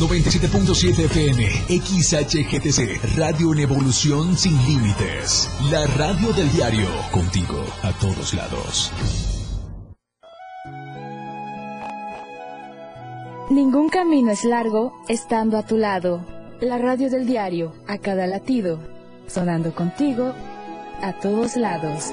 97.7 FM, XHGTC, Radio en Evolución Sin Límites. La radio del diario, contigo a todos lados. Ningún camino es largo estando a tu lado. La radio del diario, a cada latido, sonando contigo a todos lados.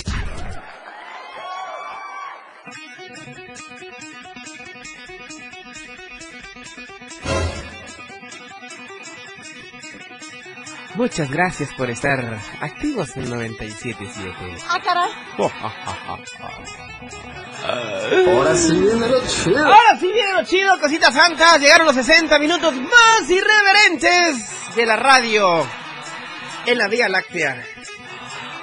Muchas gracias por estar activos en 97.7. Ah, caray. Ahora sí viene lo chido. Ahora sí viene lo chido, cositas santas. Llegaron los 60 minutos más irreverentes de la radio en la Vía Láctea.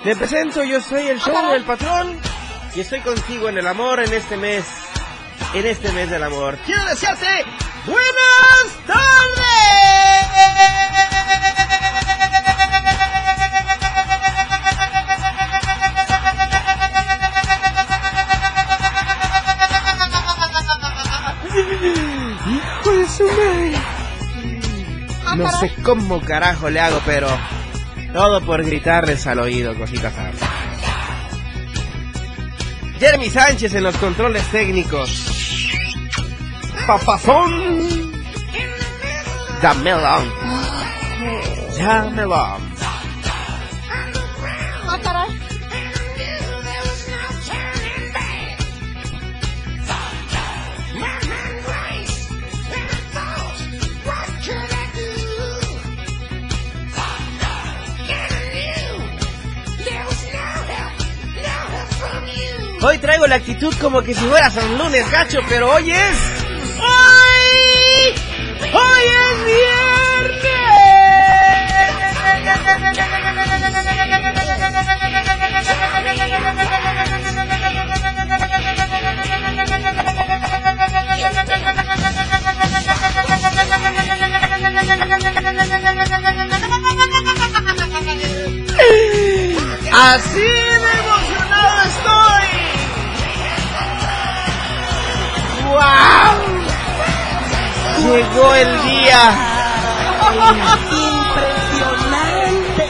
Me presento, yo soy el show del patrón y estoy contigo en el amor en este mes. En este mes del amor. Quiero desearte buenas tardes. Su madre. No sé cómo carajo le hago, pero todo por gritarles al oído, cositas. Jeremy Sánchez en los controles técnicos. Papazón. Damelón. Damelón. Hoy traigo la actitud como que si fuera San Lunes, gacho, pero hoy es. ¡Hoy! ¡Hoy es viernes! Así el día. Impresionante.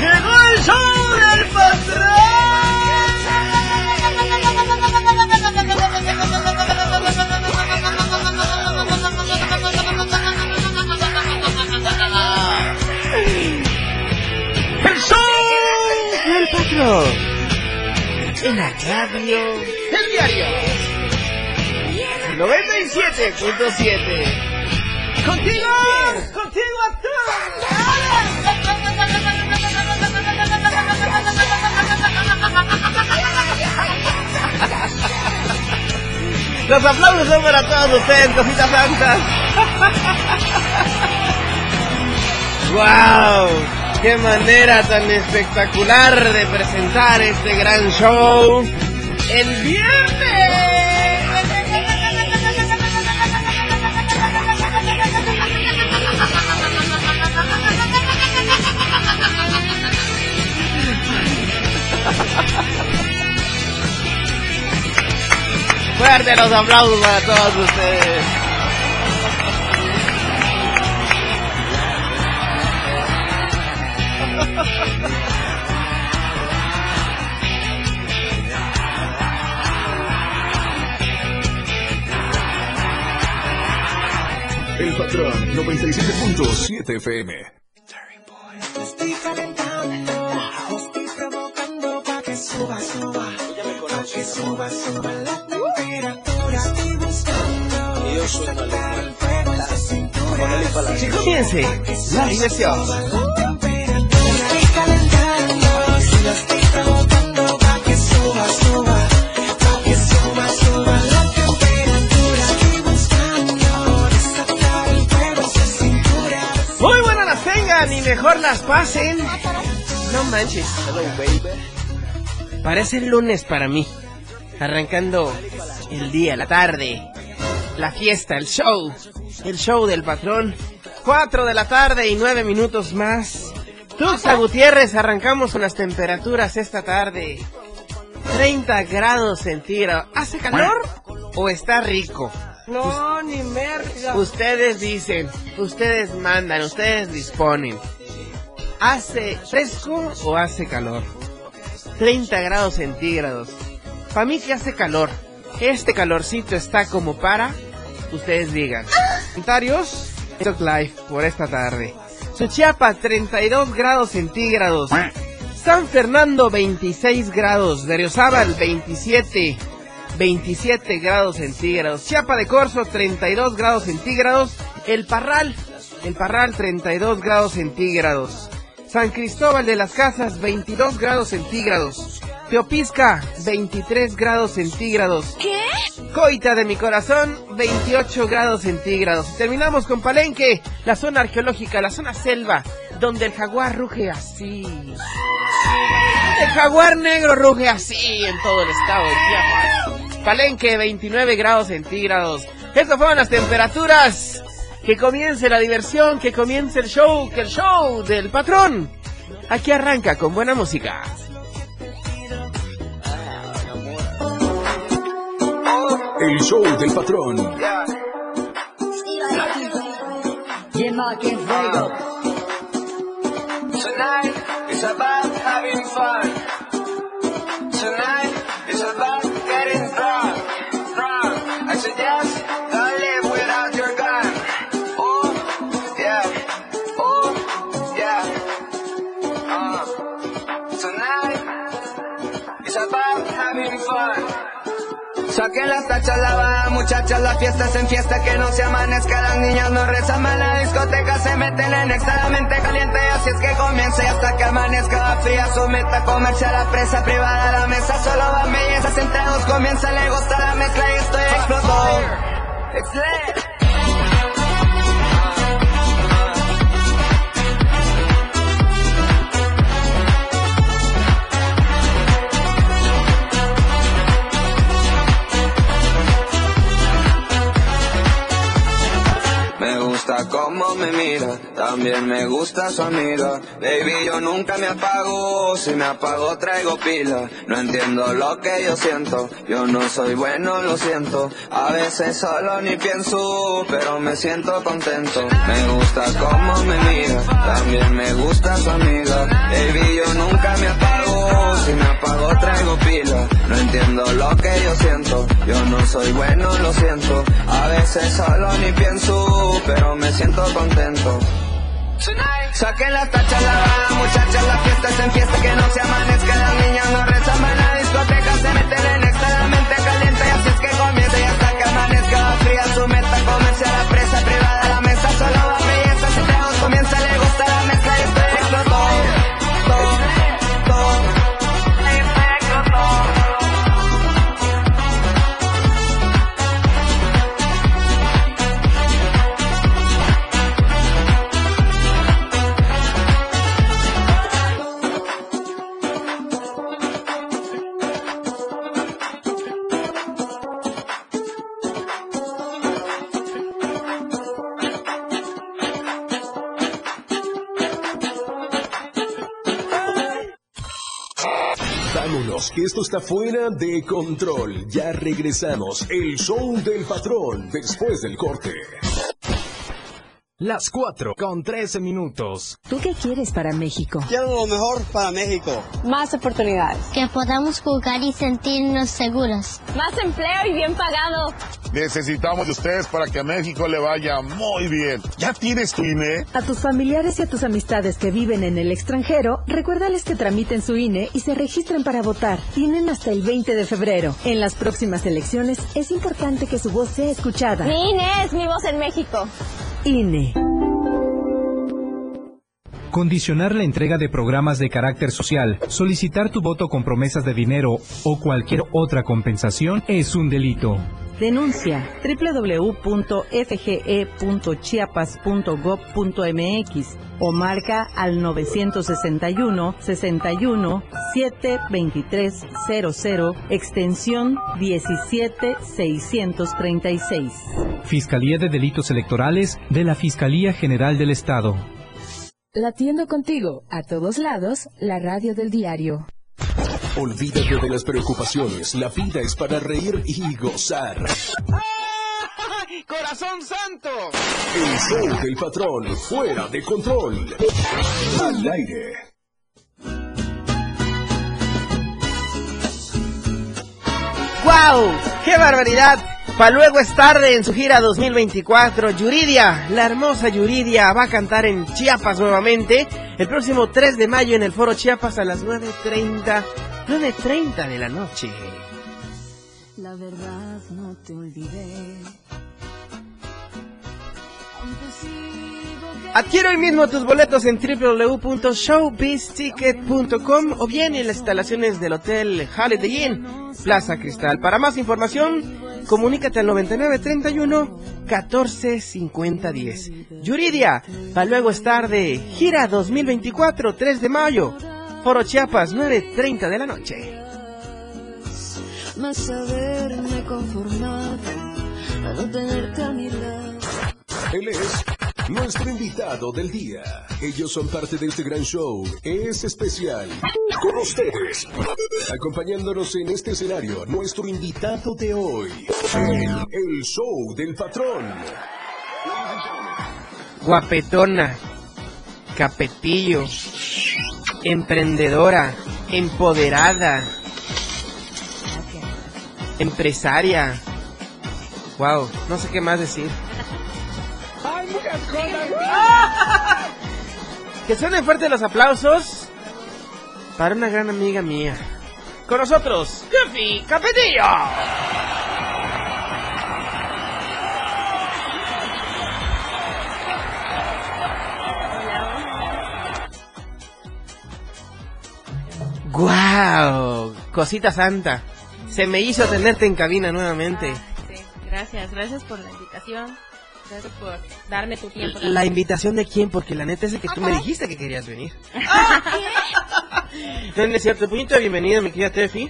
Llegó el show del patrón. El show del patrón. En la radio. El diario. 97.7. Contigo, contigo todos. Los aplausos son para todos ustedes, cositas santas. ¡Wow! ¡Qué manera tan espectacular de presentar este gran show! ¡El viernes! Fuerte los aplausos para todos ustedes. El patrón 97.7 FM. Suba, suba, que suba, suba la temperatura. Estoy buscando desatar el fuego en su cintura. Si comience la diversión. Estoy calentando, si lo estoy provocando pa' que suba, suba, pa' que suba, suba la temperatura. Estoy buscando desatar el fuego en su cintura. Muy buenas las tengan y mejor las pasen. No manches. Parece el lunes para mí. Arrancando el día, la tarde, la fiesta, el show, el show del patrón. Cuatro de la tarde y nueve minutos más. Tuxa Gutiérrez, arrancamos con las temperaturas esta tarde. 30 grados centígrados. ¿Hace calor o está rico? No, ni merda. Ustedes dicen, ustedes mandan, ustedes disponen. ¿Hace fresco o hace calor? 30 grados centígrados. Para mí que hace calor. Este calorcito está como para. Ustedes digan. Comentarios. TikTok Live por esta tarde. Suchiapa 32 grados centígrados. San Fernando 26 grados. Berriozábal 27. 27 grados centígrados. Chiapa de Corzo 32 grados centígrados. El Parral. El Parral 32 grados centígrados. San Cristóbal de las Casas 22 grados centígrados. Teopisca 23 grados centígrados. ¿Qué? Coita de mi corazón, 28 grados centígrados. Terminamos con Palenque, la zona arqueológica, la zona selva, donde el jaguar ruge así. El jaguar negro ruge así en todo el estado de Chiapas. Palenque, 29 grados centígrados. Estas fueron las temperaturas. Que comience la diversión, que comience el show, que el show del patrón. Aquí arranca con buena música. El show del patrón. Tonight is about having fun. Having fun. Saquen las tachas, la baja, muchachas, las fiestas en fiesta, que no se amanezca, las niñas no rezan más, la discoteca se meten en extra, la mente caliente, así es que comience hasta que amanezca, va fría su meta, comerse a la presa privada, la mesa solo van bellezas, entre dos comienza, le gusta la mezcla y estoy explotó. Me mira, también me gusta su amiga. Baby, yo nunca me apago, si me apago traigo pila. No entiendo lo que yo siento, yo no soy bueno, lo siento. A veces solo ni pienso, pero me siento contento. Me gusta cómo me mira, también me gusta su amiga. Baby, yo nunca me apago, si me apago traigo pila. No entiendo lo que yo siento, yo no soy bueno, lo siento. A veces solo ni pienso, pero me siento contento. Saquen las tachas, la baja, muchachas, las fiestas en fiesta, que no se amanezca, las niñas no rezan, van a la discoteca, se meten en está fuera de control. Ya regresamos. El show del patrón después del corte. Las 4 con 13 minutos. ¿Tú qué quieres para México? Quiero lo mejor para México. Más oportunidades. Que podamos jugar y sentirnos seguros. Más empleo y bien pagado. Necesitamos de ustedes para que a México le vaya muy bien. ¿Ya tienes tu INE? A tus familiares y a tus amistades que viven en el extranjero, recuérdales que tramiten su INE y se registren para votar. Tienen hasta el 20 de febrero. En las próximas elecciones es importante que su voz sea escuchada. Mi INE es mi voz en México. INE. Condicionar la entrega de programas de carácter social, solicitar tu voto con promesas de dinero o cualquier otra compensación es un delito. Denuncia www.fge.chiapas.gov.mx o marca al 961 61 72300 extensión 17636. Fiscalía de Delitos Electorales de la Fiscalía General del Estado. Latiendo contigo a todos lados, la radio del diario. Olvídate de las preocupaciones, la vida es para reír y gozar. ¡Corazón santo! El show del patrón, fuera de control. Al aire. ¡Wow! ¡Qué barbaridad! Pa' luego es tarde en su gira 2024. Yuridia, la hermosa Yuridia, va a cantar en Chiapas nuevamente el próximo 3 de mayo en el Foro Chiapas a las 9.30, 9.30 de la noche. La verdad no te olvidé. Adquiere hoy mismo tus boletos en www.showbizticket.com o bien en las instalaciones del Hotel Holiday Inn, Plaza Cristal. Para más información, comunícate al 9931 14 50 10. Yuridia, para luego estar de gira 2024, 3 de mayo, Foro Chiapas, 9.30 de la noche. Más haberme conformado a no tenerte a mi lado. Él es nuestro invitado del día. Ellos son parte de este gran show. Es especial. Con ustedes. Acompañándonos en este escenario, nuestro invitado de hoy. El, show del patrón. Guapetona, capetillo, emprendedora, empoderada, empresaria. Wow, no sé qué más decir. Que suenen fuertes los aplausos para una gran amiga mía. Con nosotros, Goofy Capetillo. ¡Guau! Cosita santa. Se me hizo tenerte en cabina nuevamente. Gracias, gracias por la invitación. Gracias por darme tu tiempo. ¿La invitación de quién? Porque la neta es que tú me dijiste que querías venir. No, no es cierto. Puñito de bienvenida, mi querida Tefi.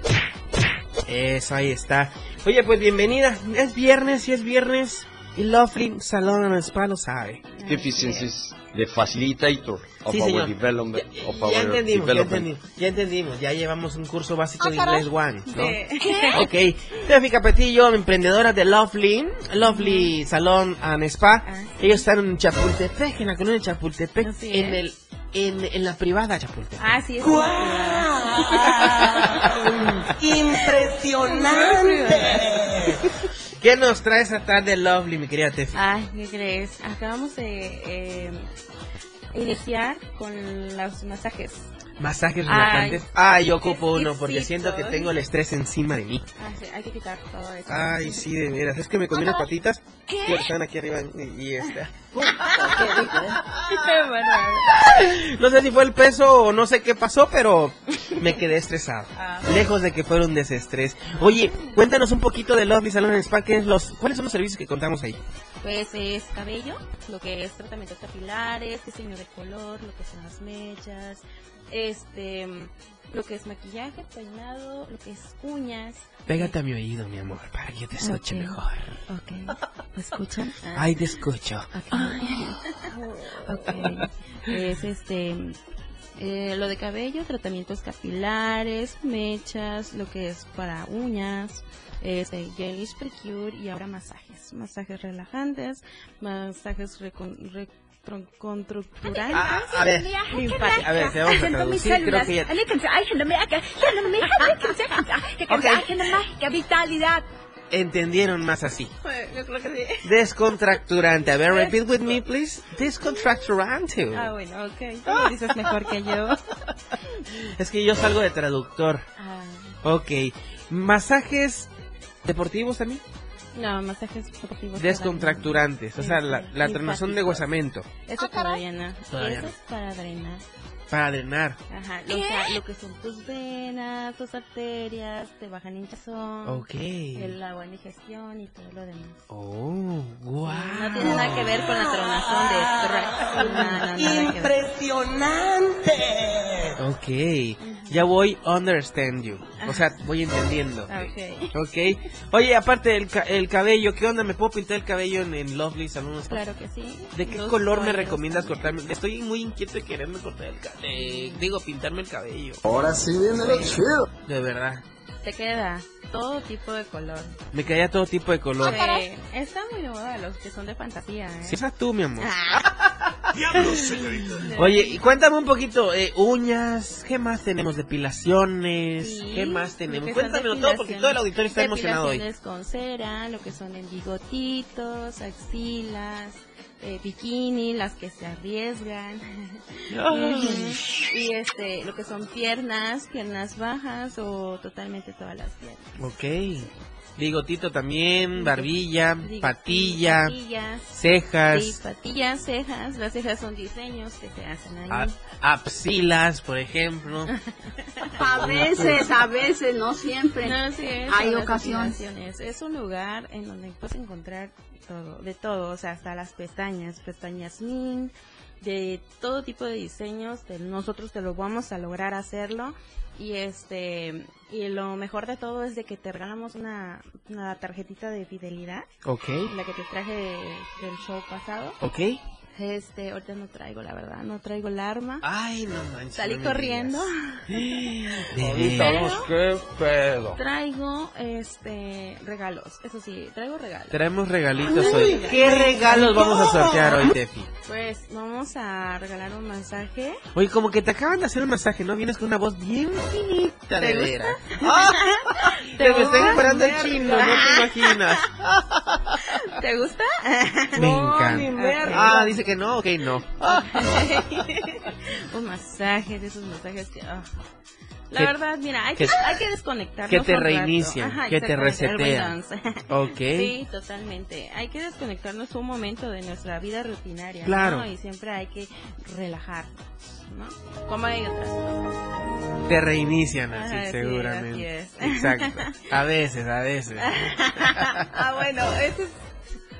Eso, ahí está. Oye, pues bienvenida. Es viernes, y es viernes. Y Lovely Salón en Spa lo sabe. Deficiencies, the facilitator of Sí, our development. Ya, of ya our entendimos, ya development. entendimos, ya entendimos. Ya llevamos un curso básico Ah, de caray. inglés one, ¿no? Sí. Ok. Tefi Capetillo, emprendedora de Lovely, Lovely Salón and Spa. Ellos están en Chapultepec, en la colonia de Chapultepec, Así en es. el en, en la privada Chapultepec. Ah, sí, es. ¡Impresionante! ¿Qué nos trae esa tarde Lovely, mi querida Tefi? Ay, ¿qué crees? Acabamos de eh, iniciar con los masajes. Masajes relajantes. Ay, yo ocupo uno porque siento que tengo el estrés encima de mí. Ah, sí, hay que quitar todo eso. Ay, sí, de veras. Es que me comí unas patitas que están aquí arriba y, esta. bueno, No sé si fue el peso o no sé qué pasó, pero me quedé estresado. Ah. Lejos de que fuera un desestrés. Oye, cuéntanos un poquito de Lovely Salon Spa. ¿qué es los, ¿Cuáles son los servicios que contamos ahí? Pues es cabello, lo que es tratamientos capilares, diseño de color, lo que son las mechas, este, lo que es maquillaje, peinado, lo que es uñas. Pégate a mi oído, mi amor, para que yo te escuche Ok. mejor. Ok, ¿me escuchan? Ah. Ay, te escucho. Ok. Es este eh, lo de cabello, tratamientos capilares, mechas, lo que es para uñas, este, gelish, precure y ahora masajes, masajes relajantes, masajes recon- re- contracturantes. Ah, a ver, a ver, te vamos a traducir, creo que ya... ¡Qué vitalidad! Entendieron más así. Descontracturante. A ver, repeat with me, please. Descontracturante. Ah, bueno, ok. Tú lo dices mejor que yo. Es que yo salgo de traductor. Ah, Ok. ¿Masajes deportivos también? No, masajes deportivos. Descontracturantes. O sea, la, la de huesamento. Eso todavía no. Todavía Eso no. es para drenar. Para drenar. Ajá, lo, o sea, lo que son tus venas, tus arterias, te bajan hinchazón. Ok. El agua en digestión y todo lo demás. Oh, wow. No tiene nada que ver con la tronación de Shrek. No, no, ver. ¡Impresionante! Ok. Ya voy understand you. O sea, voy entendiendo. Ok. Ok. Oye, aparte el, ca- el cabello, ¿qué onda? ¿Me puedo pintar el cabello en, en Lovely Salon? Spa? Claro que sí. ¿De qué Los color me recomiendas cortarme? Estoy muy inquieto de quererme cortar el cabello. Digo, pintarme el cabello. Ahora sí viene lo chido. De verdad. Te queda todo tipo de color. Me caía todo tipo de color. Sí, está muy de moda los que son de fantasía, ¿eh? Sí, esa tú, mi amor. Ah. Oye, y cuéntame un poquito, eh, uñas, ¿qué más tenemos? Depilaciones, Sí, ¿qué más tenemos? Cuéntamelo todo porque todo el auditorio está emocionado hoy. Depilaciones con cera, lo que son en bigotitos, axilas, eh, bikini, las que se arriesgan. Y este, lo que son piernas, piernas bajas o totalmente todas las piernas. Ok. Bigotito también, barbilla, patilla, patillas. cejas, Sí, patillas, cejas. Las cejas son diseños que se hacen ahí. a- axilas, por ejemplo. A veces, a veces, no siempre. No, sí, es, Hay ocasiones. Es un lugar en donde puedes encontrar todo, de todo, o sea, hasta las pestañas, pestañas min, de todo tipo de diseños, de nosotros te lo vamos a lograr hacerlo y este y lo mejor de todo es de que te regalamos una, una tarjetita de fidelidad, Ok, la que te traje de- del show pasado. ok. Este, ahorita no traigo, la verdad, no traigo el arma. Ay, no manches. Salí no corriendo. qué pedo. Traigo este regalos, eso sí, traigo regalos. Traemos regalitos hoy. ¿Qué regalos vamos a sortear hoy, Tefi? Pues vamos a regalar un masaje. Oye, como que te acaban de hacer un masaje, ¿no? Vienes con una voz bien finita, de ¿Te gusta? veras. Te me está esperando el chino, no te imaginas. ¿Te gusta? Me No, encanta. Ah, dice que no, ok, no. un masaje de esos masajes que ah. La Que- verdad, mira, hay que, hay que desconectarnos que te Ajá, que te rebalance. Ok. Sí, totalmente. Hay que desconectarnos un momento de nuestra vida rutinaria, Claro. ¿no? Y siempre hay que relajarnos, ¿no? Como hay otras cosas. Te reinician así, Ajá, sí, seguramente. así es. Exacto. A veces, a veces. ah, bueno, ese es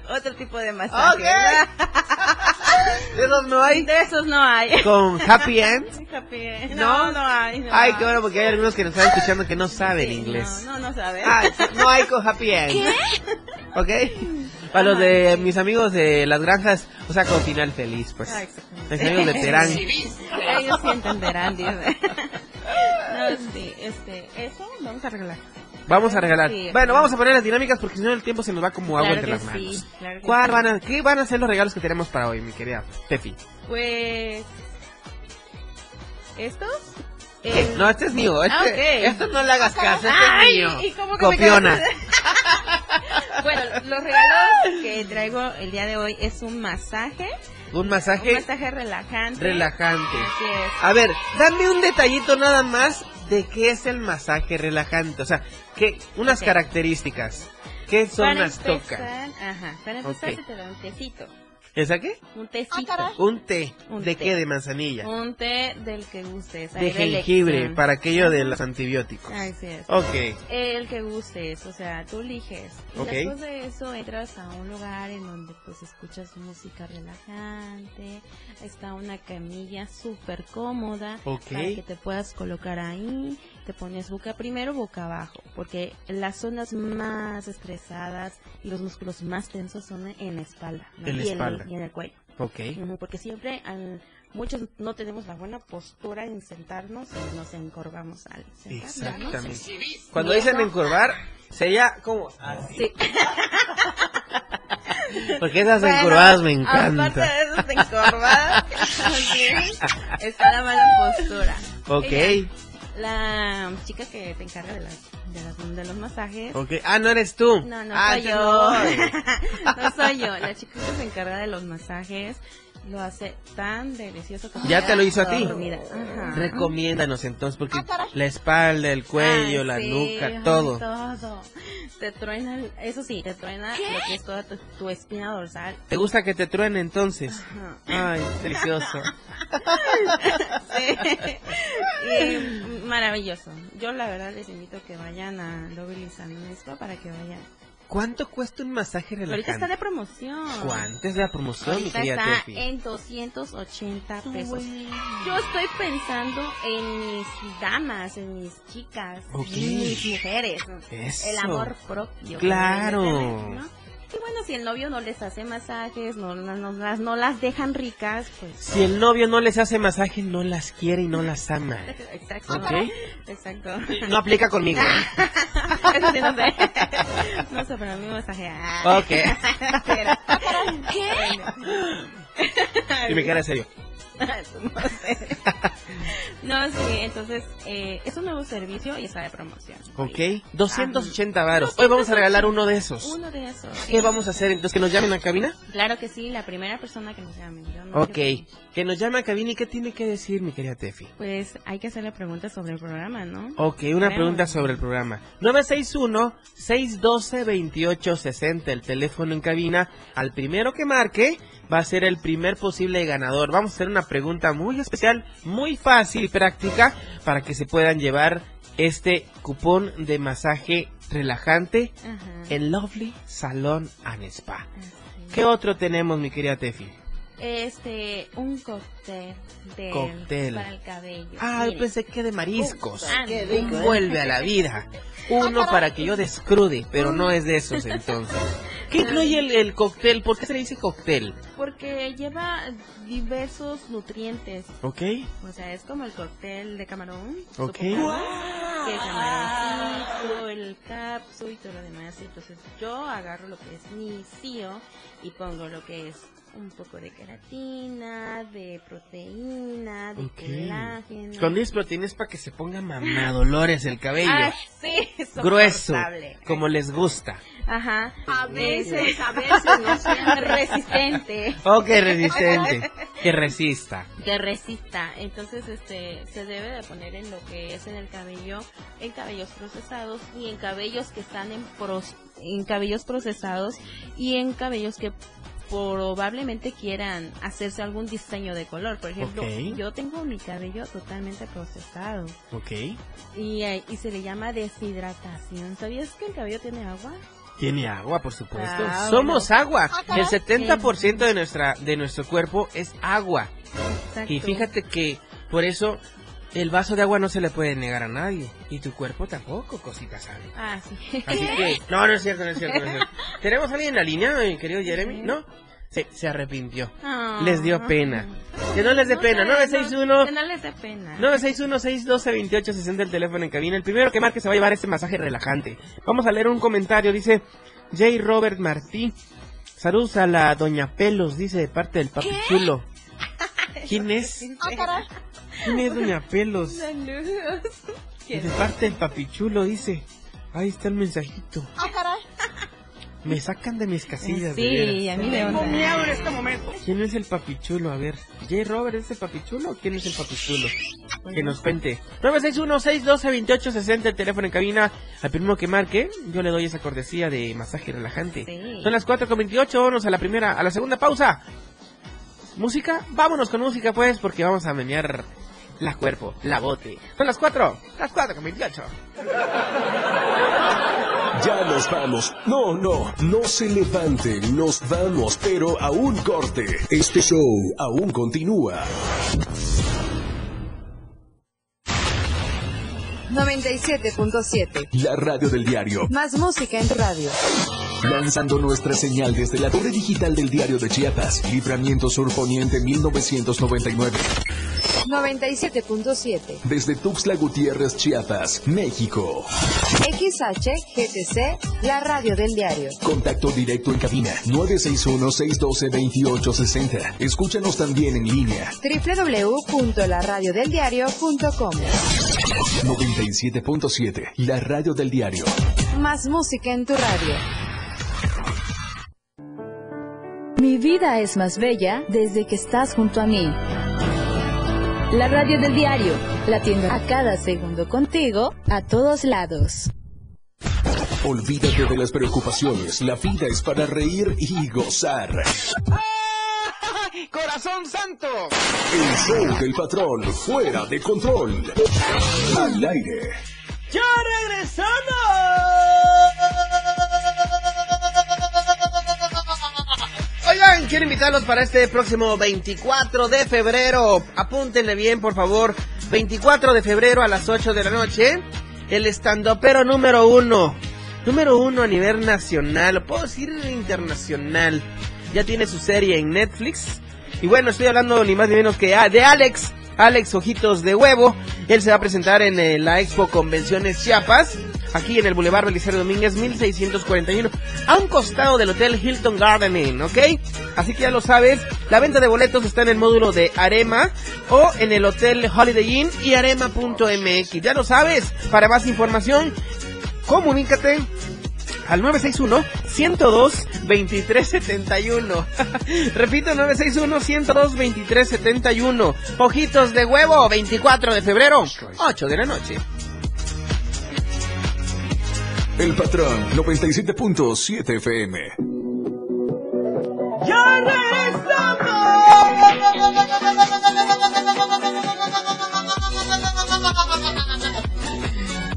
otro tipo de masaje. ¿De esos no hay? De esos no hay. ¿Con happy end? Happy end. No, no hay. no Ay, qué bueno, porque hay algunos que nos están escuchando que no saben inglés. No, no, no sabes. Ah, no hay con happy end. ¿Qué? ¿Ok? Para los de mis amigos de las granjas, o sea, con final feliz, pues. Ah. Mis amigos de Terán. Ellos sí entenderán, dice. No, sí, este, eso vamos a regalar. Vamos a regalar. Sí, bueno, vamos a poner las dinámicas porque si no el tiempo se nos va como agua Claro entre las sí, manos. claro que ¿Cuál sí. van a, ¿Qué van a ser los regalos que tenemos para hoy, mi querida Tefi? Pues. ¿Estos? Eh, No, este es mío. Este, Ah, ok. Esto no le hagas caso, este Ay, es mío. ¿y cómo que Copiona. bueno, los regalos que traigo el día de hoy es un masaje. Un masaje Un masaje relajante. relajante. Así es. A ver, dame un detallito nada más de qué es el masaje relajante. O sea, que, unas Ok. características. ¿Qué son Para las empezar, Ajá, para empezar Ok. se te da un tecito. ¿Esa qué? Un tecito. Un té. Un ¿De té. qué? De manzanilla. Un té del que gustes. de jengibre, elección. para aquello de los antibióticos. Así es. Ok. El que gustes, o sea, tú eliges. Y Ok. después de eso entras a un lugar en donde pues escuchas música relajante, está una camilla súper cómoda Ok. para que te puedas colocar ahí, te pones boca primero, boca abajo, porque las zonas más estresadas y los músculos más tensos son en la espalda. ¿no? En la y espalda. En, y en el cuello. Ok. Ujú, Porque siempre al- muchos no tenemos la buena postura en sentarnos y nos encorvamos al sentarnos. ¿no? Exactamente. Cuando dicen encorvar, sería como así. Sí. Porque esas Bueno, encurvadas me Aparte encantan. de esas encorvadas, está la mala postura. Ok. Ella, la chica que te encarga de, las, de, las- de los masajes. Ok. Ah, no eres tú. No, no ah, soy yo yo. no. no soy yo. La chica que se encarga de los masajes lo hace tan delicioso que ¿Ya te lo hizo a ti? Ajá. Recomiéndanos entonces, porque la espalda, el cuello, Ay, la sí, nuca, todo. todo. Te truena, el- eso sí, te truena lo que es toda tu, tu espina dorsal. ¿Te gusta que te truene entonces? Ajá. Ay, delicioso. Sí. Y maravilloso. Yo la verdad les invito a que vayan a Lovely San para que vayan. ¿Cuánto cuesta un masaje Ahorita relajante? está de promoción. ¿Cuánto es la promoción, Ahorita está Tefi? en 280 pesos. Yo estoy pensando en mis damas, en mis chicas, Ok. en mis mujeres. Eso. El amor propio. Claro. Que bueno, si el novio no les hace masajes, no, no, no las, no las dejan ricas, pues... Si el novio no les hace masaje, no las quiere y no las ama. Exacto. ¿Ok? Exacto. No aplica conmigo. Eso sí, no sé. No sé, pero a mí. Ok. ¿Qué? Y me queda serio. no sé. No, sí, entonces eh, es un nuevo servicio y está de promoción. Ok. 280 varos. Hoy vamos a regalar uno de esos. Uno de esos. ¿Qué vamos a hacer? Entonces, que nos llamen a cabina. Claro que sí, la primera persona que nos llame. Yo no Ok. quiero- Que nos llame a cabina y qué tiene que decir, mi querida Tefi. Pues hay que hacerle preguntas sobre el programa, ¿no? Ok, una Creo. pregunta sobre el programa. 961-612-2860, el teléfono en cabina. Al primero que marque va a ser el primer posible ganador. Vamos a hacer una pregunta muy especial, muy fácil y práctica para que se puedan llevar este cupón de masaje relajante Ajá. en Lovely Salon and Spa. ¿Qué otro tenemos, mi querida Tefi? Este, un cóctel de Cóctel. para el cabello. Ah, yo Mire. pensé que de mariscos. Ah, Que no. vuelve a la vida. Uno para que yo descrude, pero no es de esos entonces. ¿Qué incluye el, el cóctel? ¿Por qué se le dice cóctel? Porque lleva diversos nutrientes. ¿Ok? O sea, es como el cóctel de camarón. Ok. supongo, Que es camaroncito, el capsu y todo lo demás. Entonces yo agarro lo que es mi CIO y pongo lo que es un poco de queratina, de proteína, de Ok. colágeno. Cuando dices proteína es para que se ponga mamadolores el cabello. Ah, sí, Grueso, como les gusta. Ajá. A veces, a veces, no siempre. Resistente. Ok, resistente. Que resista. que resista. Entonces, este, se debe de poner en lo que es en el cabello, en cabellos procesados y en cabellos que están en pros- en cabellos procesados y en cabellos que probablemente quieran hacerse algún diseño de color. Por ejemplo, yo tengo mi cabello totalmente procesado Ok. y, eh, y se le llama deshidratación. ¿Sabías que el cabello tiene agua? Tiene agua, por supuesto. Ah, Somos bueno. agua. Ah, El caray. 70% de nuestra de nuestro cuerpo es agua. Exacto. Y fíjate que por eso el vaso de agua no se le puede negar a nadie. Y tu cuerpo tampoco, cosita sabe. Ah, sí. Así que, no, no es cierto, no es cierto, no es cierto. ¿Tenemos a alguien en la línea, mi querido Jeremy? ¿No? Se, se arrepintió. Ah. Les dio pena. Que no les dé pena. 961 Que no les dé pena. 961-612-2860 el teléfono en cabina. El primero que marque se va a llevar este masaje relajante. Vamos a leer un comentario. Dice J. Robert Martí. Saludos a la Doña Pelos, dice de parte del papi chulo. ¿Quién es? ¿Quién es Doña Pelos? Saludos. De parte del papi chulo, dice. Ahí está el mensajito. Me sacan de mis casillas. Sí, a mí me onda. este momento. ¿Quién es el papichulo? A ver, ¿J. Robert es el papichulo o quién es el papichulo? Que nos cuente. 961-612-2860, el teléfono en cabina. Al primero que marque, yo le doy esa cortesía de masaje relajante. Sí. Son las 4.28, vámonos a la primera, a la segunda pausa. ¿Música? Vámonos con música pues, porque vamos a menear la cuerpo, la bote. Son las 4, las 4.28. Ya nos vamos. No, no, no se levanten, nos vamos, pero a un corte. Este show aún continúa. 97.7. La radio del diario. Más música en radio. Lanzando nuestra señal desde la torre digital del diario de Chiapas, Libramiento Sur Poniente 1999. 97.7. Desde Tuxtla Gutiérrez, Chiapas, México. XHGTC, la radio del diario. Contacto directo en cabina 961-612-2860. Escúchanos también en línea. www.laradiodeldiario.com 97.7, la radio del diario. Más música en tu radio. Mi vida es más bella desde que estás junto a mí. La radio del diario, latiendo a cada segundo contigo, a todos lados. Olvídate de las preocupaciones, la vida es para reír y gozar. ¡Corazón santo! El show del patrón, fuera de control. Al aire. ¡Ya regresamos! Oigan, quiero invitarlos para este próximo 24 de febrero. Apúntenle bien, por favor. 24 de febrero a las 8 de la noche. El estandopero número uno. Número uno a nivel nacional. Puedo decir internacional. Ya tiene su serie en Netflix. Y bueno, estoy hablando ni más ni menos que de Alex. Alex Ojitos de Huevo. Él se va a presentar en eh, la Expo Convenciones Chiapas. Aquí en el Boulevard Belisario Domínguez 1641. A un costado del Hotel Hilton Garden Inn, ¿ok? Así que ya lo sabes. La venta de boletos está en el módulo de Arema. O en el Hotel Holiday Inn y arema.mx. Ya lo sabes. Para más información, comunícate al 961-102-2371. Repito, 961-102-2371. Ojitos de huevo, 24 de febrero, 8 de la noche. El patrón 97.7 FM. ¡Ya regresamos!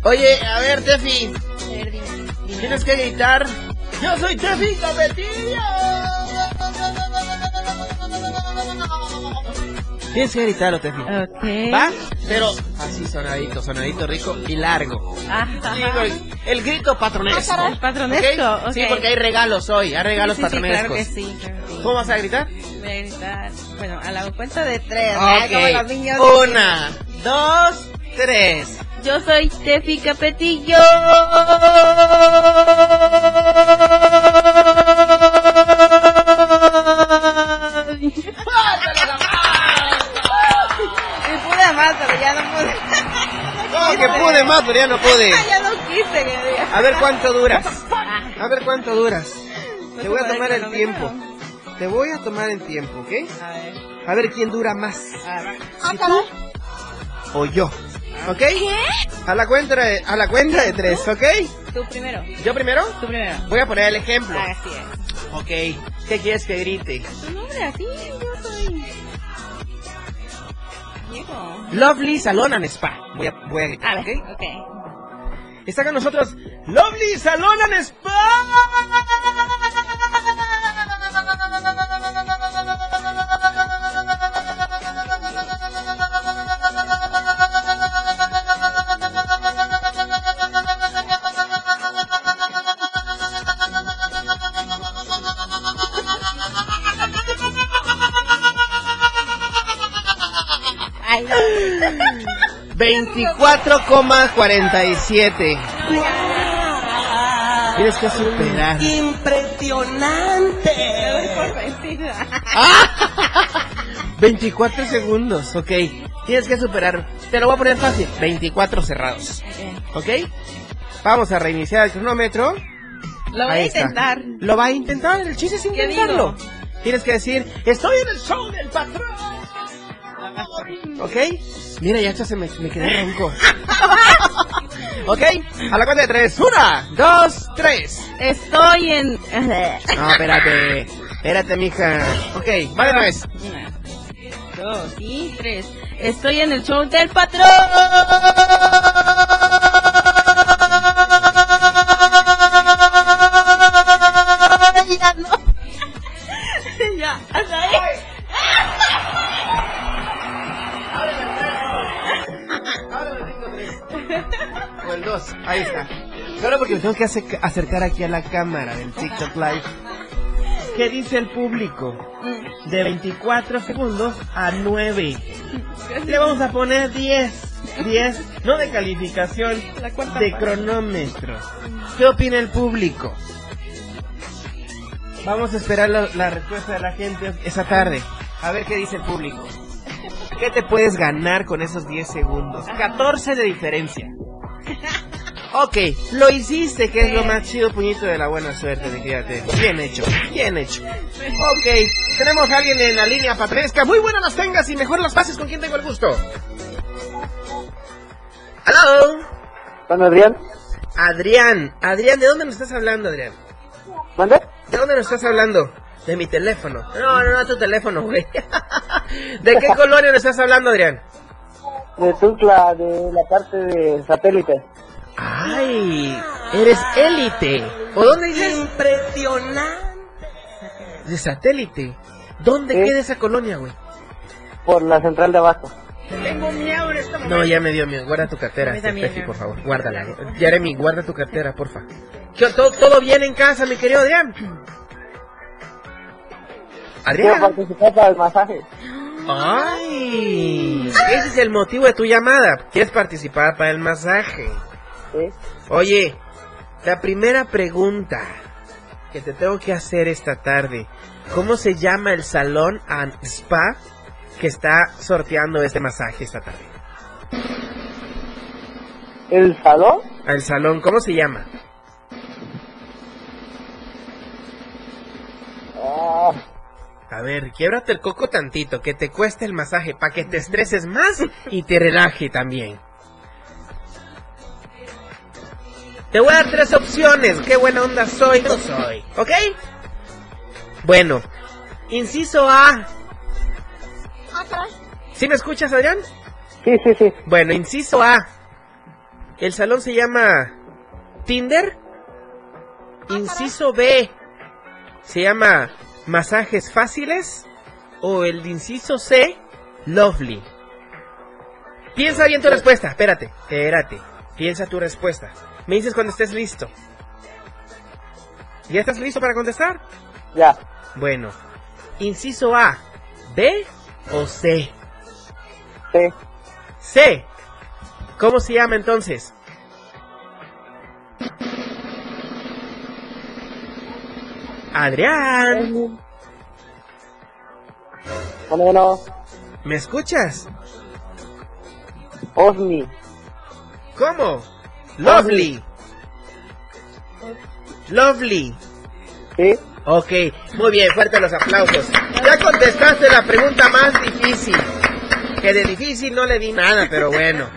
Oye, a ver, Tefi. Tienes que gritar. Yo soy Tefi Capetillo. Tienes que gritarlo, Tefi. Ok. ¿Va? Pero así sonadito, sonadito rico y largo. Ajá. Digo, el, el grito patronesco. Ah. Patronesco, ¿Ok? Sí, ok. porque hay regalos hoy, hay regalos Sí, sí, sí, patronescos. claro que sí, claro que sí. ¿Cómo vas a gritar? Voy a gritar. Bueno, a la cuenta de tres. Ay, como los niños. Una, dos, tres. Yo soy Tefi Capetillo. Me pude más, pero ya no pude. Que pude más, pero ya no pude. ya no quise que. A ver cuánto duras. A ver cuánto duras. Te voy a tomar el tiempo. Te voy a tomar el tiempo, ¿ok? A ver. A ver quién dura más. A ver. ¿Si tú o yo? ¿Ok? A la cuenta de, a la cuenta de tres, ¿ok? Tú primero. ¿Yo primero? Tú primero. Voy a poner el ejemplo. Así es. Ok. ¿Qué quieres que grite? Tu nombre así, yo soy. Diego. Lovely Salon and Spa. Voy a, voy a gritar, ¿ok? ok. Está con nosotros Lovely Salon and Spa. 24,47. Tienes que superar. ¡Impresionante! por vencida. 24 segundos, ok. Tienes que superar. Te lo voy a poner fácil. 24 cerrados. ¿Ok? Vamos a reiniciar el cronómetro. Lo voy Ahí a está. intentar. Lo va a intentar. El chiste es ¿Qué intentarlo. Tienes que decir, estoy en el show del patrón. ¿Ok? Mira, ya se me, me quedé ronco. ¿Ok? A la cuenta de tres. Una, dos, tres. Estoy en. No, espérate. Espérate, mija. Ok, vale una vez. Una, dos y tres. Estoy en el show del patrón. Ya no. Ahí está. Solo porque me tengo que ace- acercar aquí a la cámara del TikTok Live. ¿Qué dice el público? De 24 segundos a 9. Le vamos a poner 10. 10, no de calificación, de cronómetro. ¿Qué opina el público? Vamos a esperar la, la respuesta de la gente esa tarde. A ver qué dice el público. ¿Qué te puedes ganar con esos 10 segundos? 14 de diferencia. Ok, lo hiciste, que es lo más chido, puñito de la buena suerte, de fíjate. Bien hecho, bien hecho. Ok, tenemos a alguien en la línea patresca. Muy buenas las tengas y mejor las pases con quien tengo el gusto. ¿Aló? ¿Con Adrián? Adrián, Adrián, ¿de dónde nos estás hablando, Adrián? ¿Mande? ¿De dónde nos estás hablando? De mi teléfono. No, no, no, tu teléfono, güey. ¿De qué colonia nos estás hablando, Adrián? De Tuxtla, de la parte de satélite. Ay, eres élite. ¿O dónde dices? Impresionante. De satélite. ¿Dónde Sí. queda esa colonia, güey? Por la central de Abasto. Tengo miedo en este momento. No, ya me dio miedo. Guarda tu cartera, ya. por favor. Guárdala. Jeremy, guarda tu cartera, porfa. ¿Qué- ¿Todo, todo bien en casa, mi querido Adrián? Quiero Adrián. participar para el masaje. Ay, ese es el motivo de tu llamada. ¿Quieres participar para el masaje? Oye, la primera pregunta que te tengo que hacer esta tarde. ¿Cómo se llama el salón and spa que está sorteando este masaje esta tarde? ¿El salón? El salón, ¿cómo se llama? Ah, A ver, quiebrate el coco tantito, que te cueste el masaje, para que te estreses más y te relaje también. Te voy a dar tres opciones, qué buena onda soy, no soy, ¿ok? Bueno, inciso A. ¿Sí me escuchas, Adrián? sí, sí, sí. Bueno, inciso A. El salón se llama Tinder. Inciso B. Se llama Masajes Fáciles. O el de inciso C. Lovely. Piensa bien tu respuesta. Espérate, espérate. Piensa tu respuesta. Me dices cuando estés listo. ¿Ya estás listo para contestar? Ya. Bueno, inciso A. ¿B o C? C. C. ¿Cómo se llama entonces? Adrián, Bueno, bueno. ¿me escuchas? Osni. ¿Cómo? Lovely. Lovely. Sí. Ok, muy bien, fuerte los aplausos. Ya contestaste la pregunta más difícil. Que de difícil no le di nada, pero bueno.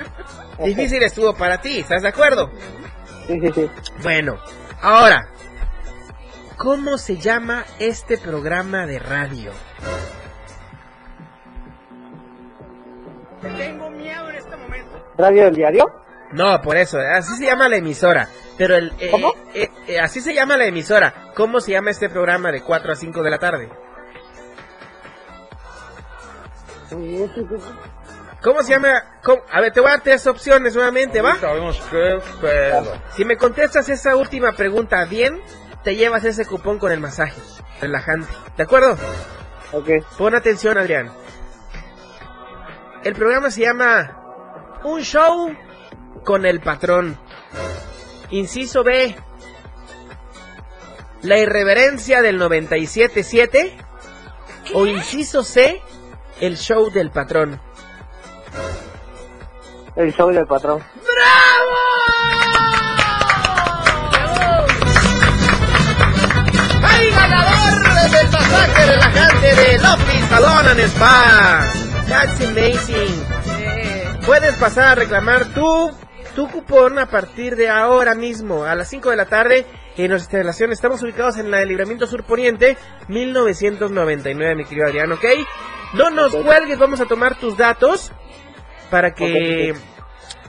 Difícil estuvo para ti, ¿estás de acuerdo? Sí, sí, sí. Bueno, ahora, ¿cómo se llama este programa de radio? Tengo miedo en este momento. ¿Radio del diario? No, por eso, así se llama la emisora. Pero el, eh, ¿Cómo? eh, eh, así se llama la emisora. ¿Cómo se llama este programa de 4 a 5 de la tarde? ¿Cómo se llama? ¿Cómo? A ver, te voy a dar tres opciones nuevamente, ¿va? Sabemos qué pedo. Si me contestas esa última pregunta bien, te llevas ese cupón con el masaje. Relajante. ¿De acuerdo? Ok. Pon atención, Adrián. El programa se llama Un Show con el Patrón. Inciso B. La irreverencia del 97.7. O inciso C. El show del patrón. El show del patrón. ¡Hay ganador del masaje relajante de Lovely Salon and Spa! That's amazing. Puedes pasar a reclamar tu, tu cupón a partir de ahora mismo, a las 5 de la tarde, en nuestra instalación. Estamos ubicados en la de Libramiento Sur Poniente, 1999, mi querido Adrián, ¿ok? No nos cuelgues, vamos a tomar tus datos para que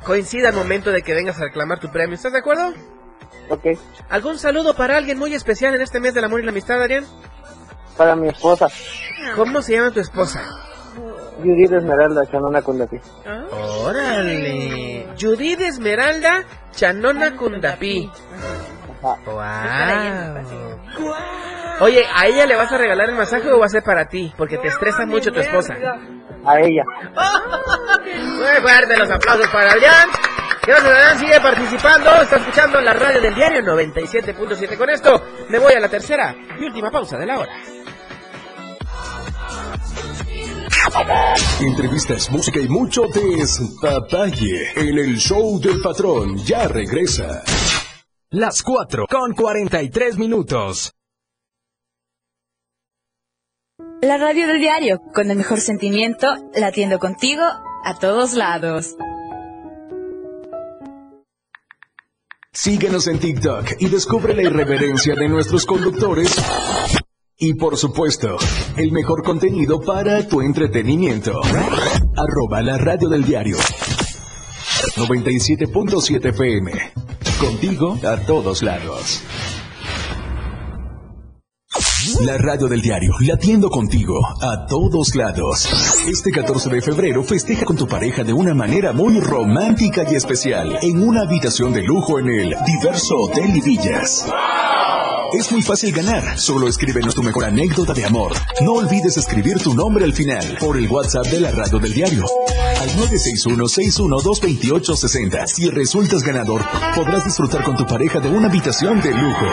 coincida el momento de que vengas a reclamar tu premio. ¿Estás de acuerdo? Ok. ¿Algún saludo para alguien muy especial en este mes del amor y la amistad, Adrián? Para mi esposa, ¿Cómo se llama tu esposa? Judith Esmeralda Chanona Cundati. Órale. Judith Esmeralda Chanona Cundapi. Ajá. Wow. Oye, ¿a ella le vas a regalar el masaje o va a ser para ti? Porque te estresa mucho tu esposa. A ella. Muy fuerte los aplausos para Adrián. Gracias Adrián, sigue participando. Está escuchando la radio del diario 97.7. Con esto me voy a la tercera y última pausa de la hora. Entrevistas, música y mucho despapalle en el show del patrón. Ya regresa. Las 4 con 43 minutos. La radio del diario, con el mejor sentimiento, latiendo contigo a todos lados. Síguenos en TikTok y descubre la irreverencia de nuestros conductores. Y por supuesto, el mejor contenido para tu entretenimiento. Arroba la radio del diario. 97.7 FM. Contigo a todos lados. La radio del diario, latiendo contigo a todos lados. Este 14 de febrero festeja con tu pareja de una manera muy romántica y especial en una habitación de lujo en el Diverso Hotel y Villas. Es muy fácil ganar. Solo escríbenos tu mejor anécdota de amor. No olvides escribir tu nombre al final por el WhatsApp de la radio del diario. Al 961-612-2860. Si resultas ganador, podrás disfrutar con tu pareja de una habitación de lujo.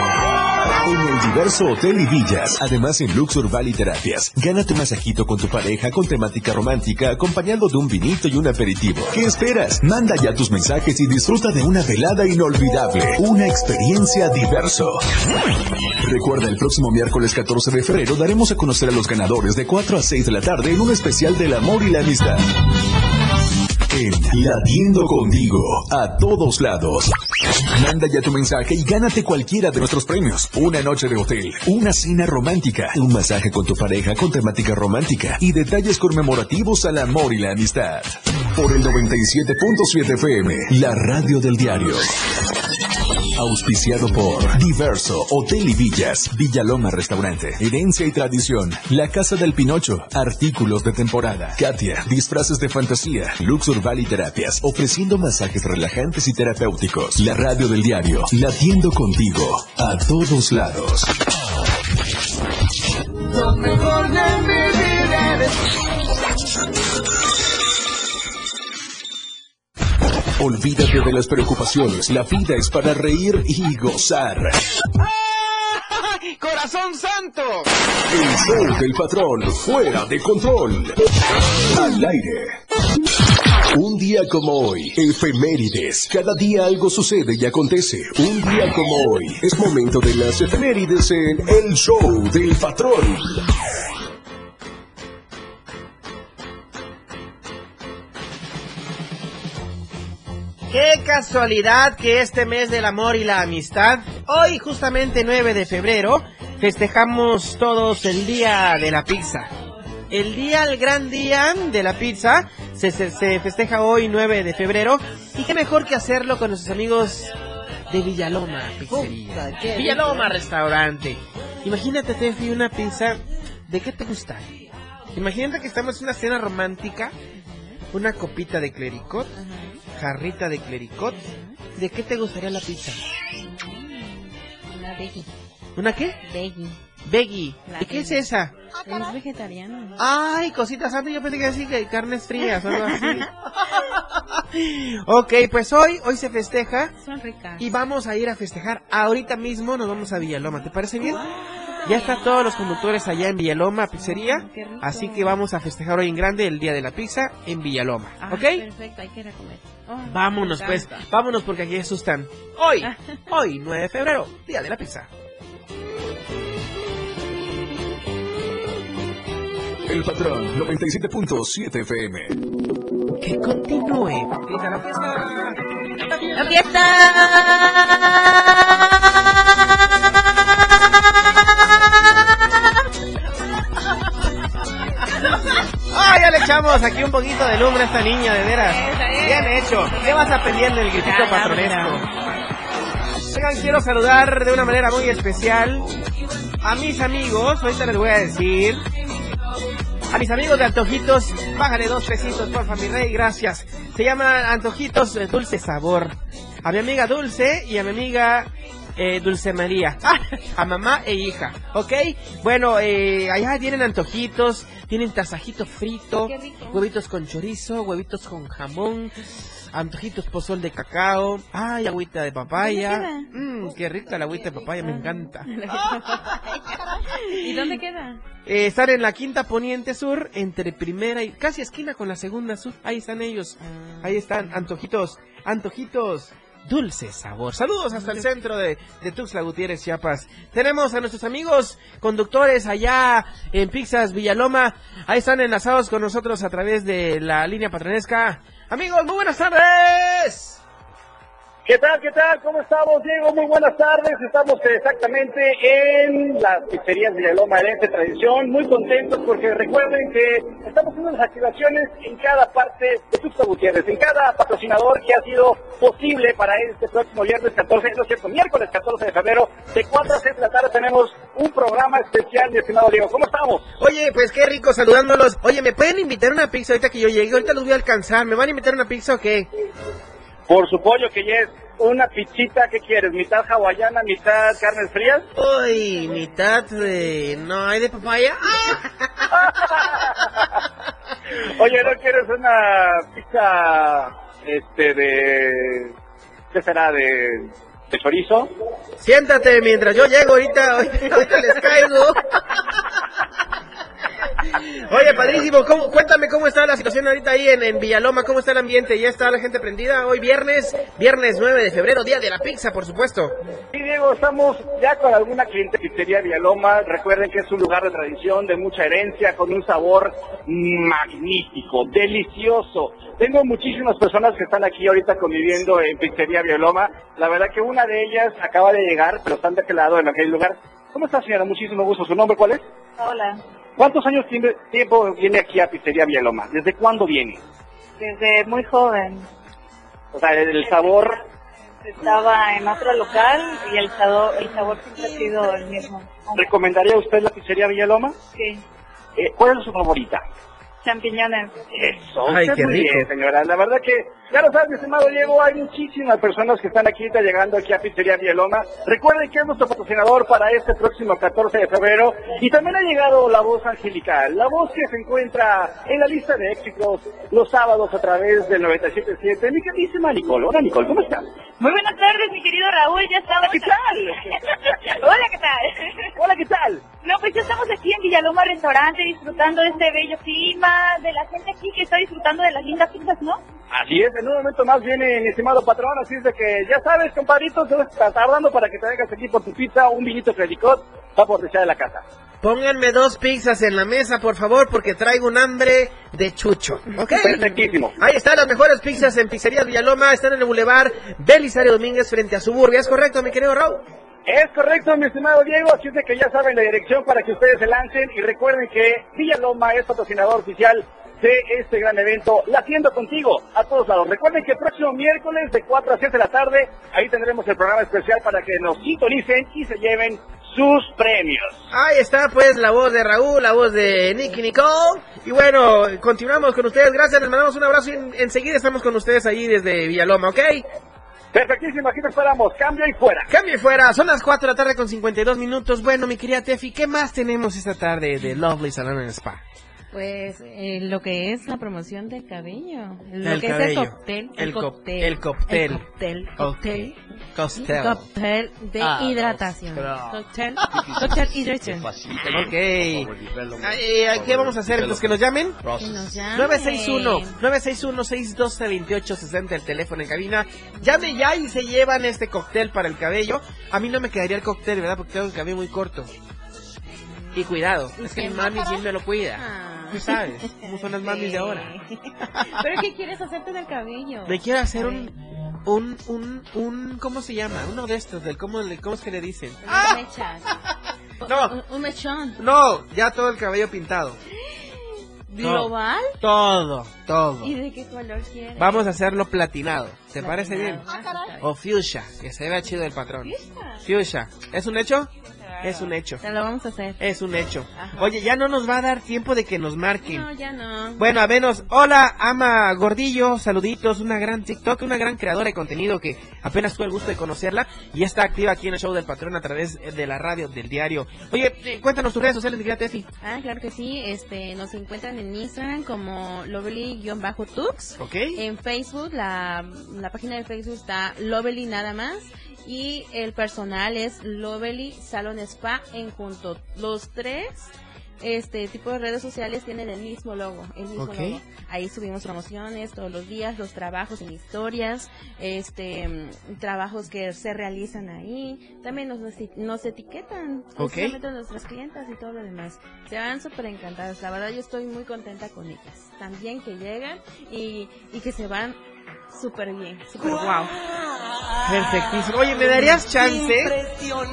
En el diverso Hotel y Villas, además en Luxur Valley Terapias, gana tu masajito con tu pareja con temática romántica acompañado de un vinito y un aperitivo. ¿Qué esperas? Manda ya tus mensajes y disfruta de una velada inolvidable, una experiencia diverso. Recuerda, el próximo miércoles 14 de febrero daremos a conocer a los ganadores de 4 a 6 de la tarde en un especial del amor y la amistad. En Latiendo Contigo, a todos lados. Manda ya tu mensaje y gánate cualquiera de nuestros premios. Una noche de hotel, una cena romántica, un masaje con tu pareja con temática romántica y detalles conmemorativos al amor y la amistad. Por el 97.7 FM, la radio del diario. Auspiciado por Diverso, Hotel y Villas, Villaloma Restaurante, Herencia y Tradición, La Casa del Pinocho, Artículos de Temporada, Katia, Disfraces de Fantasía, Luxur Valley Terapias, ofreciendo masajes relajantes y terapéuticos. La radio del diario, latiendo contigo, a todos lados. Lo mejor de mi vida Olvídate de las preocupaciones, la vida es para reír y gozar. ¡Corazón santo! El show del patrón, fuera de control. Al aire. Un día como hoy, efemérides. Cada día algo sucede y acontece. Un día como hoy, es momento de las efemérides en El Show del Patrón. Qué casualidad que este mes del amor y la amistad, hoy justamente 9 de febrero, festejamos todos el día de la pizza. El día, el gran día de la pizza, se, se- se festeja hoy 9 de febrero. Y qué mejor que hacerlo con nuestros amigos de Villaloma Pizzería. Puta, Villaloma rico. Restaurante. Imagínate, Tefi, una pizza. ¿De qué te gusta? Imagínate que estamos en una cena romántica. Una copita de clericot. Jarrita de clericot. ¿De qué te gustaría la pizza? Una veggie. ¿Una qué? Veggie. Veggie. La ¿Y qué es esa? Es vegetariano. Ay, cositas santas, yo pensé que así que carnes frías o algo así. ok, pues hoy, hoy se festeja Son ricas. y vamos a ir a festejar. Ahorita mismo nos vamos a Villaloma, ¿te parece bien? Ya están todos los conductores allá en Villaloma, pizzería. Rico. Así que vamos a festejar hoy en grande el día de la pizza en Villaloma, Ah, ¿ok? Perfecto, hay que ir a comer. Oh, Vámonos pues, vámonos porque aquí asustan. Hoy, hoy 9 de febrero, día de la pizza. El Patrón, 97.7 FM. Que continúe. Fiesta, la fiesta. ¡La ¡Ah, echamos aquí un poquito de lumbre a esta niña, de veras! Bien hecho. ¿Qué vas a pedirle el gritito patronesco? Oigan, quiero saludar de una manera muy especial a mis amigos. Ahorita les voy a decir. A mis amigos de Antojitos, bájale dos pesitos, porfa, mi rey, gracias. Se llama Antojitos Dulce Sabor. A mi amiga Dulce y a mi amiga eh, Dulce María. a mamá e hija, ¿ok? Bueno, eh, allá tienen antojitos, tienen tasajito frito, huevitos con chorizo, huevitos con jamón, antojitos pozol de cacao, ay, agüita de papaya. Mmm, qué rica la agüita de papaya, me encanta. ¿Y dónde queda? Eh, están en la quinta poniente sur, entre primera y casi esquina con la segunda sur. Ahí están ellos. Ahí están, antojitos, antojitos. Dulce sabor. Saludos hasta el centro de, de Tuxtla Gutiérrez, Chiapas. Tenemos a nuestros amigos conductores allá en Pixas Villaloma. Ahí están enlazados con nosotros a través de la línea patronesca. Amigos, muy buenas tardes. ¿Qué tal, qué tal? ¿Cómo estamos, Diego? Muy buenas tardes. Estamos exactamente en las pizzerías Villaloma Herencia Tradición. Muy contentos porque recuerden que estamos haciendo las activaciones en cada parte de Tuxtla Gutiérrez, en cada patrocinador que ha sido posible para este próximo viernes 14, no es cierto, miércoles 14 de febrero, de 4 a 6 de la tarde tenemos un programa especial, mi estimado Diego. ¿Cómo estamos? Oye, pues qué rico saludándolos. Oye, ¿me pueden invitar una pizza ahorita que yo llegue? Ahorita los voy a alcanzar. ¿Me van a invitar una pizza o qué? Por su pollo que ya es una pichita, ¿qué quieres? ¿Mitad hawaiana, mitad carnes frías? Uy, mitad de... ¿No hay de papaya? Oye, ¿no quieres una pizza, este, de... ¿Qué será? ¿De, de chorizo? Siéntate mientras yo llego ahorita, ahorita les caigo. Oye, padrísimo, ¿cómo, cuéntame cómo está la situación ahorita ahí en, en, Villaloma, cómo está el ambiente, ya está la gente prendida, hoy viernes, viernes 9 de febrero, día de la pizza, por supuesto. Sí, Diego, estamos ya con alguna cliente pizzería Villaloma, recuerden que es un lugar de tradición, de mucha herencia, con un sabor magnífico, delicioso. Tengo muchísimas personas que están aquí ahorita conviviendo en pizzería Villaloma, la verdad que una de ellas acaba de llegar, pero están de aquel lado en aquel lugar. ¿Cómo está señora? Muchísimo gusto, ¿su nombre cuál es? Hola. ¿Cuántos años tiene, tiempo viene aquí a Pizzería Villaloma? ¿Desde cuándo viene? Desde muy joven. O sea, el, el sabor... Estaba en otro local y el sabor, el sabor siempre ha sido el mismo. ¿Recomendaría usted la Pizzería Villaloma? Sí. Eh, ¿Cuál es su favorita? Champiñones. Eso. Ay, qué muy rico. bien, señora. La verdad que, ya lo sabes, estimado Diego, hay muchísimas personas que están aquí ahorita llegando aquí a Pizzería Villaloma. Recuerden que es nuestro patrocinador para este próximo 14 de febrero. Y también ha llegado la voz angelical, la voz que se encuentra en la lista de éxitos los sábados a través del 97.7. Mi queridísima Nicole. Hola, Nicole, ¿cómo estás? Muy buenas tardes, mi querido Raúl. Ya estamos. ¿Qué tal? Hola, ¿qué tal? Hola, ¿qué tal? No, pues ya estamos aquí en Villaloma Restaurante disfrutando de este bello clima, de la gente aquí que está disfrutando de las lindas pizzas, ¿no? Así es, en un momento más viene mi estimado patrón, así es de que ya sabes, compadrito, te está tardando para que te vengas aquí por tu pizza, un vinito Credicot, va por de la casa. Pónganme dos pizzas en la mesa, por favor, porque traigo un hambre de chucho. ¿Ok? Perfectísimo. Ahí están las mejores pizzas en Pizzerías Villaloma. Están en el Boulevard Belisario Domínguez frente a Suburbia. ¿Es correcto, mi querido Raúl? Es correcto, mi estimado Diego, así es que ya saben la dirección para que ustedes se lancen y recuerden que Villaloma es patrocinador oficial de este gran evento, La Haciendo Contigo, a todos lados. Recuerden que el próximo miércoles de 4 a 7 de la tarde, ahí tendremos el programa especial para que nos sintonicen y se lleven sus premios. Ahí está pues la voz de Raúl, la voz de Nicky Nicole. Y bueno, continuamos con ustedes. Gracias, les mandamos un abrazo y en- enseguida estamos con ustedes ahí desde Villaloma, ¿ok? Perfectísimo, aquí te esperamos. Cambio y fuera. Cambio y fuera, son las 4 de la tarde con 52 minutos. Bueno, mi querida Tefi, ¿qué más tenemos esta tarde de Lovely Salon and Spa? Pues eh, lo que es la promoción del cabello, lo El que cabello. es el cóctel, El cóctel, el cóctel. el cóctel, Ok. cóctel, de Ah, hidratación, cóctel, cóctel hidratación. Ok. Ay, ¿Qué vamos a hacer? ¿Los que nos llamen? Que nos llamen. 961 961 612 2860 el teléfono en cabina. Llame ya y se llevan este cóctel para el cabello. A mí no me quedaría el cóctel, ¿verdad? Porque tengo el cabello muy corto. Y cuidado, es que mi mami sí me lo cuida. Tú sabes, cómo son las mamis de ahora. ¿Pero qué quieres hacerte del cabello? Me quiero hacer un, un, un, un, ¿cómo se llama? Uno de estos, del cómo, le- cómo es que le dicen. Mecha. No. Un, un mechón. No, ya todo el cabello pintado. ¿Global? Todo, todo. ¿Y de qué color quieres? Vamos a hacerlo platinado. ¿Te parece bien? Ah, caray. O fuchsia, que se vea chido el patrón. Fuchsia. ¿Es un hecho? Es un hecho. Te lo vamos a hacer. Es un hecho. Oye, ya no nos va a dar tiempo de que nos marquen. No, ya no. Bueno, a menos, hola, ama Gordillo, saluditos, una gran TikTok, una gran creadora de contenido que apenas tuve el gusto de conocerla y está activa aquí en el show del patrón a través de la radio, del diario. Oye, eh, cuéntanos tus redes sociales, querida Tefi. Ah, claro que sí, este, nos encuentran en Instagram como lovely-tux. Ok. En Facebook, la, la página de Facebook está lovely nada más. Y el personal es Lovely Salon Spa en junto. Los tres este tipo de redes sociales tienen el mismo logo, el mismo Ok. logo. Ahí subimos promociones todos los días, los trabajos en historias, este trabajos que se realizan ahí. También nos, nos etiquetan Ok. precisamente nuestras clientas y todo lo demás. Se van súper encantadas. La verdad yo estoy muy contenta con ellas. También que llegan y, y que se van súper bien, súper guau. Perfectísimo. Oye, ¿me darías chance,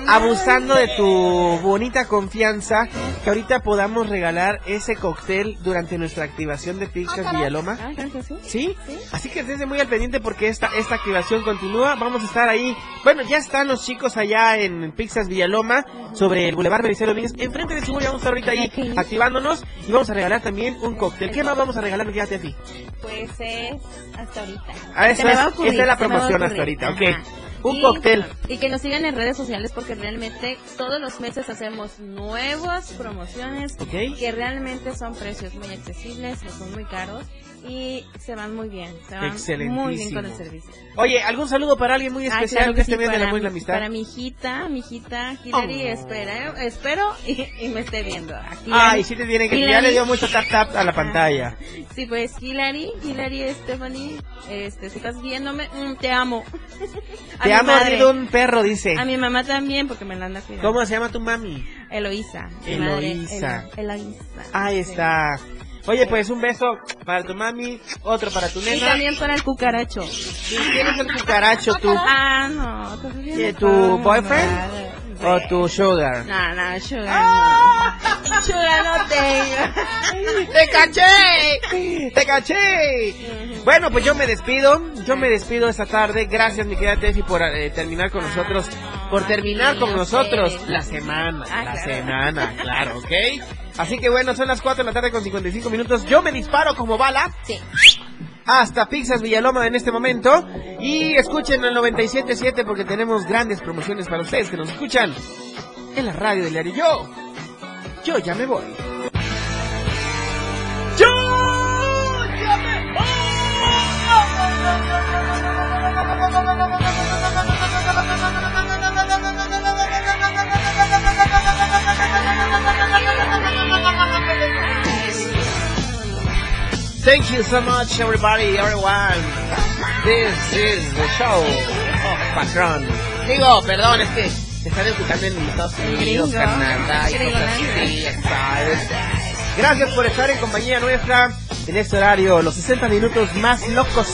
abusando de tu bonita confianza, que ahorita podamos regalar ese cóctel durante nuestra activación de Pixas Villaloma? Ah, claro que sí. ¿Sí? Así que estés muy al pendiente porque esta, esta activación continúa. Vamos a estar ahí. Bueno, ya están los chicos allá en Pixas Villaloma, sobre el Boulevard Belisario Domínguez. Enfrente de su vamos a estar ahorita ahí activándonos y vamos a regalar también un cóctel. ¿Qué más vamos a regalar, mi Tefi? Pues es hasta ahorita. Ah, me es- esa es la promoción hasta ahorita, ok. Un Y- cóctel. Y que nos sigan en redes sociales porque realmente todos los meses hacemos nuevas promociones que realmente son precios muy accesibles, no son muy caros y se van muy bien. Se van muy bien con el servicio. Oye, ¿algún saludo para alguien muy Ah, especial claro que sí, mes de la y la mi- amistad? Para mi hijita, mi hijita Hilary, Oh. espera, espero y, y me esté viendo. A Hilary- Ay, sí te tiene que... Ya Hilary- le dio mucho tap tap a la pantalla. Sí, pues Hilary, Hilary Stephanie, este, si estás viéndome, mm, te amo. Te mi ha mordido un perro, dice. A mi mamá también, porque me la anda cuidando. ¿Cómo se llama tu mami? Eloísa. Eloísa. Elo- Eloísa. Ahí está. Oye, pues un beso para tu mami, otro para tu Y nena. también para el cucaracho. ¿Quién es el cucaracho, tú? Ah, no, todavía ¿Eh, no ¿Tu boyfriend o tu sugar? No, no, sugar no. Sugar no tengo. ¡Te caché! ¡Te caché! Bueno, pues yo me despido. Yo me despido esta tarde. Gracias, mi querida Tefi, por eh, terminar con nosotros. Por terminar con nosotros la semana. La semana, claro, ¿ok? Así que bueno, son las 4 de la tarde con 55 minutos. Yo me disparo como bala. Sí. Hasta Pixas Villaloma en este momento. Y escuchen el 97.7 porque tenemos grandes promociones para ustedes que nos escuchan en la radio del diario. Yo, yo ya me voy. Yo ya me Thank you so much, everybody, everyone. This is the show of Patron. Digo, perdón, es que se están escuchando en Estados Unidos. Canadá y cosas así, ya sabes. Gracias por estar en compañía nuestra en este horario, los 60 minutos más locos,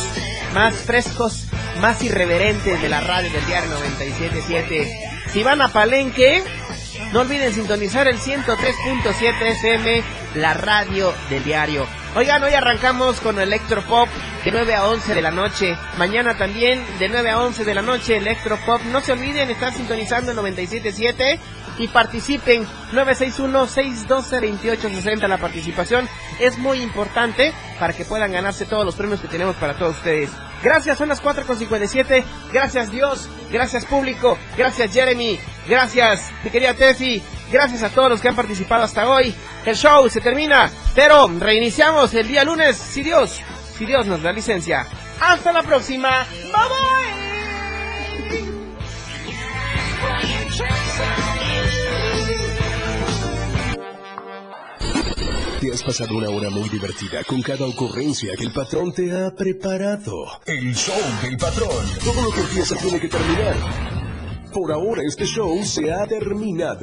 más frescos, más irreverentes de la radio del diario 97.7. Si van a Palenque, no olviden sintonizar el 103.7 FM, la radio del diario. Oigan, hoy arrancamos con Electropop de 9 a 11 de la noche. Mañana también de 9 a 11 de la noche Electropop. No se olviden estar sintonizando el 97.7 y participen 961-612-2860. La participación es muy importante para que puedan ganarse todos los premios que tenemos para todos ustedes. Gracias, son las 4.57. Gracias Dios, gracias público, gracias Jeremy, gracias mi querida Tefi, gracias a todos los que han participado hasta hoy. El show se termina, pero reiniciamos el día lunes, si Dios, si Dios nos da licencia. Hasta la próxima. Bye bye. Te has pasado una hora muy divertida con cada ocurrencia que el patrón te ha preparado. El show del patrón. Todo lo que empieza tiene que terminar. Por ahora este show se ha terminado.